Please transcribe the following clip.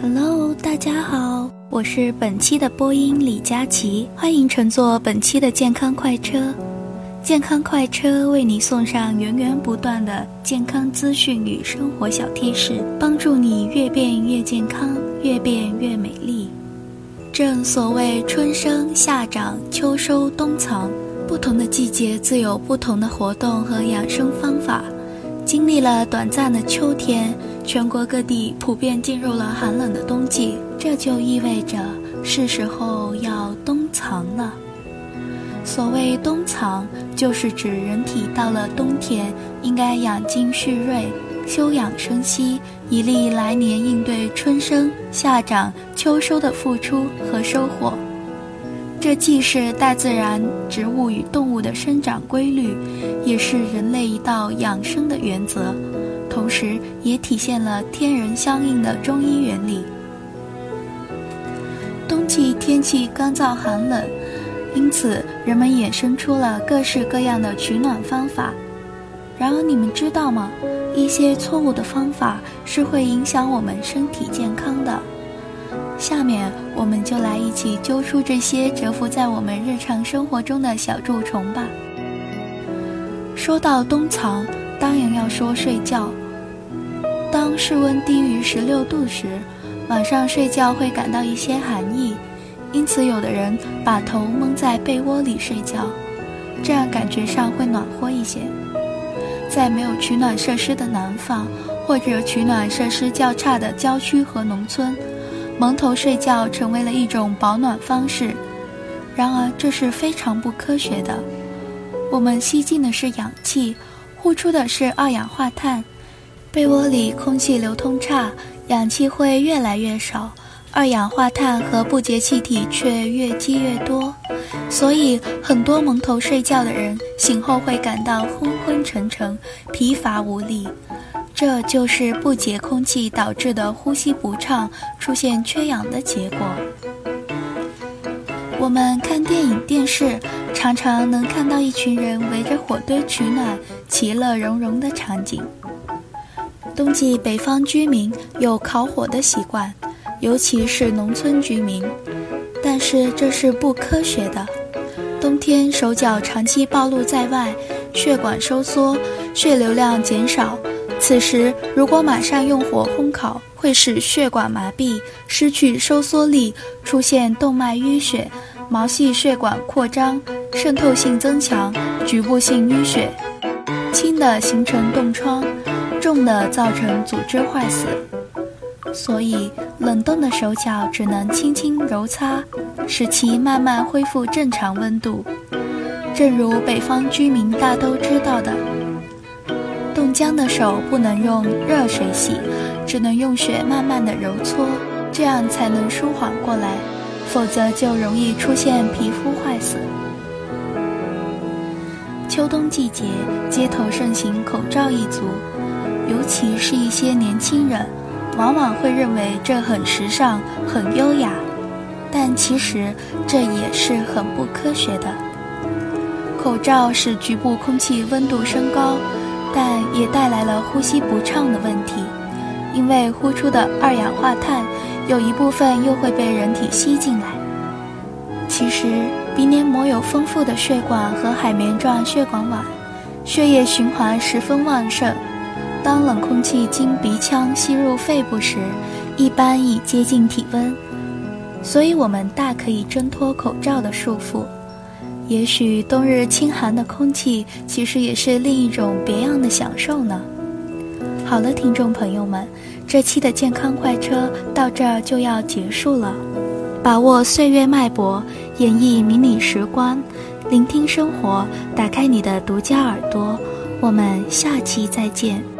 Hello，大家好，我是本期的播音李佳琦，欢迎乘坐本期的健康快车。健康快车为你送上源源不断的健康资讯与生活小贴士，帮助你越变越健康，越变越美丽。正所谓春生夏长秋收冬藏，不同的季节自有不同的活动和养生方法。经历了短暂的秋天，全国各地普遍进入了寒冷的冬季，这就意味着是时候要冬藏了。所谓冬藏，就是指人体到了冬天应该养精蓄锐、休养生息，以利来年应对春生、夏长、秋收的付出和收获。这既是大自然植物与动物的生长规律，也是人类一道养生的原则，同时也体现了天人相应的中医原理。冬季天气干燥寒冷。因此，人们衍生出了各式各样的取暖方法。然而，你们知道吗？一些错误的方法是会影响我们身体健康的。下面，我们就来一起揪出这些蛰伏在我们日常生活中的小蛀虫吧。说到冬藏，当然要说睡觉。当室温低于十六度时，晚上睡觉会感到一些寒意。因此，有的人把头蒙在被窝里睡觉，这样感觉上会暖和一些。在没有取暖设施的南方，或者取暖设施较差的郊区和农村，蒙头睡觉成为了一种保暖方式。然而，这是非常不科学的。我们吸进的是氧气，呼出的是二氧化碳，被窝里空气流通差，氧气会越来越少。二氧化碳和不洁气体却越积越多，所以很多蒙头睡觉的人醒后会感到昏昏沉沉、疲乏无力。这就是不洁空气导致的呼吸不畅、出现缺氧的结果。我们看电影、电视，常常能看到一群人围着火堆取暖、其乐融融的场景。冬季北方居民有烤火的习惯。尤其是农村居民，但是这是不科学的。冬天手脚长期暴露在外，血管收缩，血流量减少。此时如果马上用火烘烤，会使血管麻痹，失去收缩力，出现动脉淤血、毛细血管扩张、渗透性增强、局部性淤血，轻的形成冻疮，重的造成组织坏死。所以，冷冻的手脚只能轻轻揉擦，使其慢慢恢复正常温度。正如北方居民大都知道的，冻僵的手不能用热水洗，只能用雪慢慢的揉搓，这样才能舒缓过来，否则就容易出现皮肤坏死。秋冬季节，街头盛行口罩一族，尤其是一些年轻人。往往会认为这很时尚、很优雅，但其实这也是很不科学的。口罩使局部空气温度升高，但也带来了呼吸不畅的问题，因为呼出的二氧化碳有一部分又会被人体吸进来。其实鼻黏膜有丰富的血管和海绵状血管网，血液循环十分旺盛。当冷空气经鼻腔吸入肺部时，一般已接近体温，所以我们大可以挣脱口罩的束缚。也许冬日清寒的空气，其实也是另一种别样的享受呢。好了，听众朋友们，这期的健康快车到这儿就要结束了。把握岁月脉搏，演绎迷你时光，聆听生活，打开你的独家耳朵。我们下期再见。